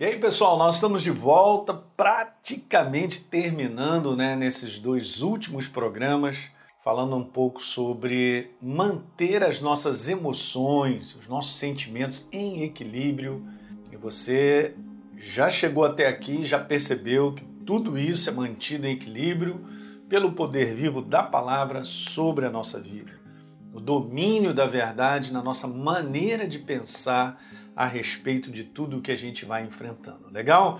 E aí, pessoal, nós estamos de volta, praticamente terminando né, nesses dois últimos programas, falando um pouco sobre manter as nossas emoções, os nossos sentimentos em equilíbrio. E você já chegou até aqui, já percebeu que tudo isso é mantido em equilíbrio pelo poder vivo da palavra sobre a nossa vida. O domínio da verdade na nossa maneira de pensar a respeito de tudo que a gente vai enfrentando. Legal?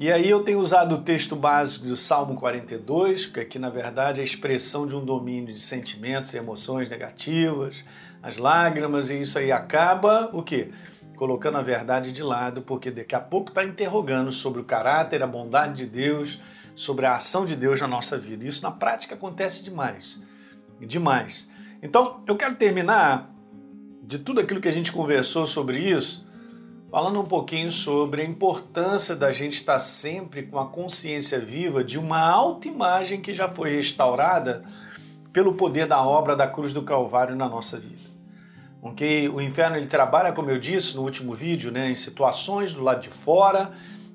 E aí eu tenho usado o texto básico do Salmo 42, que aqui na verdade é a expressão de um domínio de sentimentos e emoções negativas, as lágrimas, e isso aí acaba o quê? Colocando a verdade de lado, porque daqui a pouco está interrogando sobre o caráter, a bondade de Deus, sobre a ação de Deus na nossa vida. Isso na prática acontece demais. Demais. Então, eu quero terminar de tudo aquilo que a gente conversou sobre isso, falando um pouquinho sobre a importância da gente estar sempre com a consciência viva de uma autoimagem que já foi restaurada pelo poder da obra da cruz do Calvário na nossa vida. Okay? O inferno ele trabalha, como eu disse no último vídeo, né, em situações do lado de fora,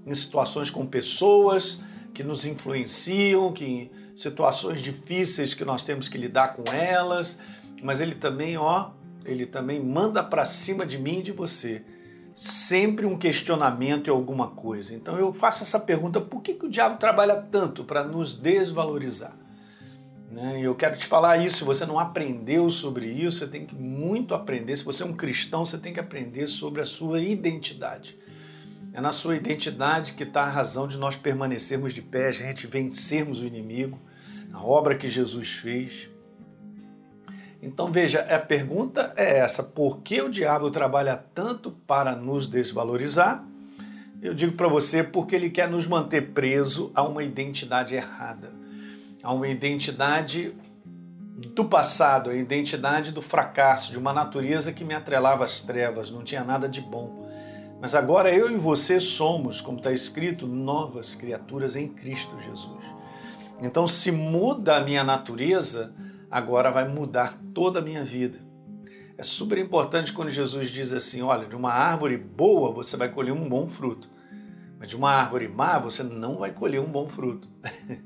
em situações com pessoas que nos influenciam, que situações difíceis que nós temos que lidar com elas, mas ele também, ó, ele também manda para cima de mim e de você sempre um questionamento e alguma coisa. Então eu faço essa pergunta: por que, que o diabo trabalha tanto para nos desvalorizar? Né? Eu quero te falar isso. Se você não aprendeu sobre isso, você tem que muito aprender. Se você é um cristão, você tem que aprender sobre a sua identidade. É na sua identidade que está a razão de nós permanecermos de pé, a gente vencermos o inimigo, a obra que Jesus fez. Então veja, a pergunta é essa: por que o diabo trabalha tanto para nos desvalorizar? Eu digo para você porque ele quer nos manter preso a uma identidade errada, a uma identidade do passado, a identidade do fracasso, de uma natureza que me atrelava às trevas, não tinha nada de bom. Mas agora eu e você somos, como está escrito, novas criaturas em Cristo Jesus. Então, se muda a minha natureza, agora vai mudar toda a minha vida. É super importante quando Jesus diz assim: olha, de uma árvore boa você vai colher um bom fruto, mas de uma árvore má você não vai colher um bom fruto.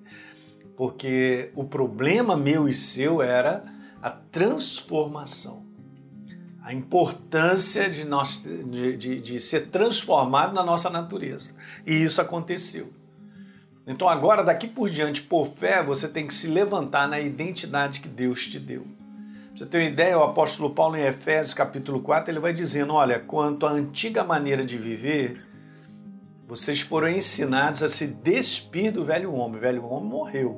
Porque o problema meu e seu era a transformação, a importância de, nós, de, de, de ser transformado na nossa natureza. E isso aconteceu. Então agora, daqui por diante, por fé, você tem que se levantar na identidade que Deus te deu. Pra você ter uma ideia, o apóstolo Paulo em Efésios capítulo 4, ele vai dizendo, olha, quanto à antiga maneira de viver, vocês foram ensinados a se despir do velho homem. O velho homem morreu,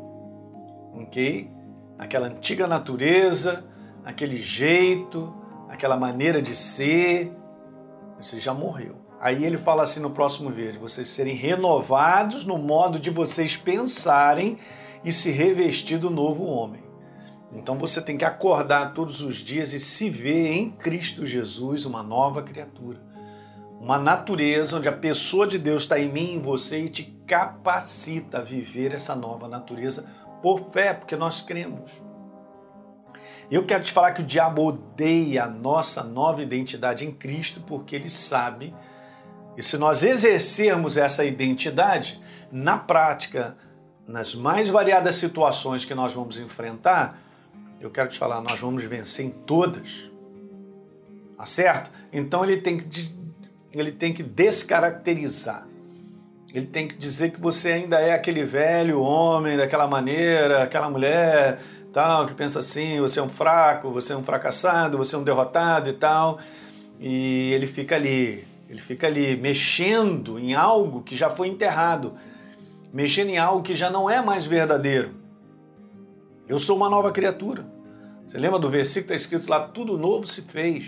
ok? Aquela antiga natureza, aquele jeito, aquela maneira de ser, você já morreu. Aí ele fala assim no próximo vídeo: vocês serem renovados no modo de vocês pensarem e se revestir do novo homem. Então você tem que acordar todos os dias e se ver em Cristo Jesus uma nova criatura. Uma natureza onde a pessoa de Deus está em mim em você e te capacita a viver essa nova natureza por fé, porque nós cremos. Eu quero te falar que o diabo odeia a nossa nova identidade em Cristo porque ele sabe e se nós exercermos essa identidade, na prática, nas mais variadas situações que nós vamos enfrentar, eu quero te falar, nós vamos vencer em todas. Tá certo? Então ele tem que, ele tem que descaracterizar. Ele tem que dizer que você ainda é aquele velho homem daquela maneira, aquela mulher tal, que pensa assim, você é um fraco, você é um fracassado, você é um derrotado e tal. E ele fica ali ele fica ali mexendo em algo que já foi enterrado, mexendo em algo que já não é mais verdadeiro. Eu sou uma nova criatura. Você lembra do versículo que está escrito lá: tudo novo se fez.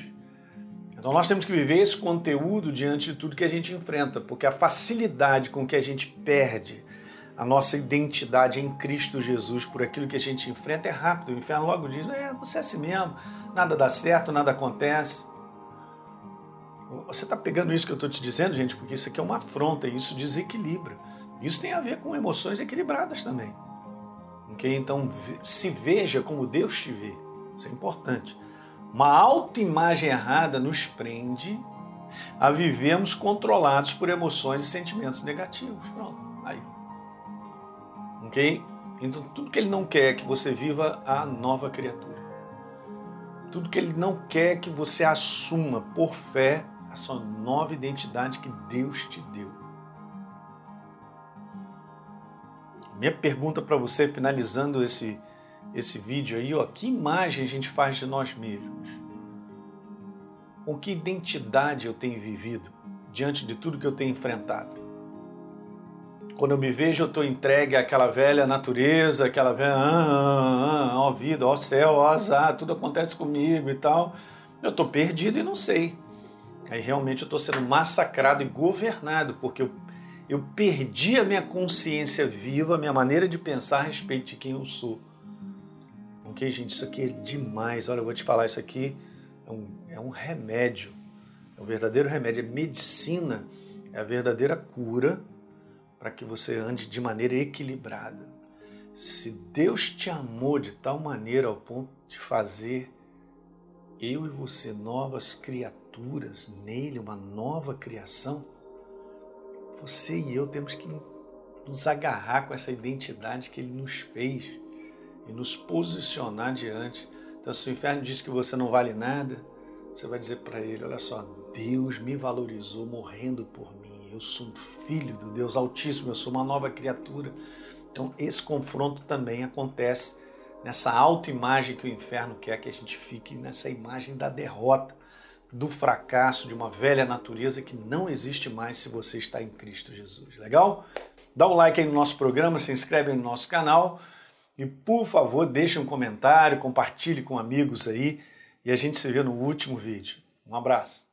Então nós temos que viver esse conteúdo diante de tudo que a gente enfrenta, porque a facilidade com que a gente perde a nossa identidade em Cristo Jesus por aquilo que a gente enfrenta é rápido. O inferno logo diz: é, você é assim mesmo, nada dá certo, nada acontece. Você está pegando isso que eu estou te dizendo, gente, porque isso aqui é uma afronta, isso desequilibra. Isso tem a ver com emoções equilibradas também. Okay? Então, se veja como Deus te vê. Isso é importante. Uma autoimagem errada nos prende a vivemos controlados por emoções e sentimentos negativos. Pronto, aí. Ok? Então, tudo que ele não quer é que você viva a nova criatura. Tudo que ele não quer é que você assuma por fé a sua nova identidade que Deus te deu. Minha pergunta para você, finalizando esse, esse vídeo aí, ó, que imagem a gente faz de nós mesmos? Com que identidade eu tenho vivido diante de tudo que eu tenho enfrentado? Quando eu me vejo, eu estou entregue àquela velha natureza, aquela velha, ah, ah, ah, ó vida, ó céu, ó azar, tudo acontece comigo e tal. Eu estou perdido e não sei. Aí realmente eu estou sendo massacrado e governado, porque eu, eu perdi a minha consciência viva, a minha maneira de pensar a respeito de quem eu sou. Ok, gente? Isso aqui é demais. Olha, eu vou te falar, isso aqui é um, é um remédio. É um verdadeiro remédio. É medicina. É a verdadeira cura para que você ande de maneira equilibrada. Se Deus te amou de tal maneira ao ponto de fazer eu e você novas criaturas nele, uma nova criação, você e eu temos que nos agarrar com essa identidade que ele nos fez e nos posicionar diante. Então, se o inferno diz que você não vale nada, você vai dizer para ele: Olha só, Deus me valorizou morrendo por mim. Eu sou um filho do Deus Altíssimo, eu sou uma nova criatura. Então, esse confronto também acontece nessa autoimagem que o inferno quer que a gente fique, nessa imagem da derrota, do fracasso, de uma velha natureza que não existe mais se você está em Cristo Jesus. Legal? Dá um like aí no nosso programa, se inscreve no nosso canal e, por favor, deixe um comentário, compartilhe com amigos aí e a gente se vê no último vídeo. Um abraço.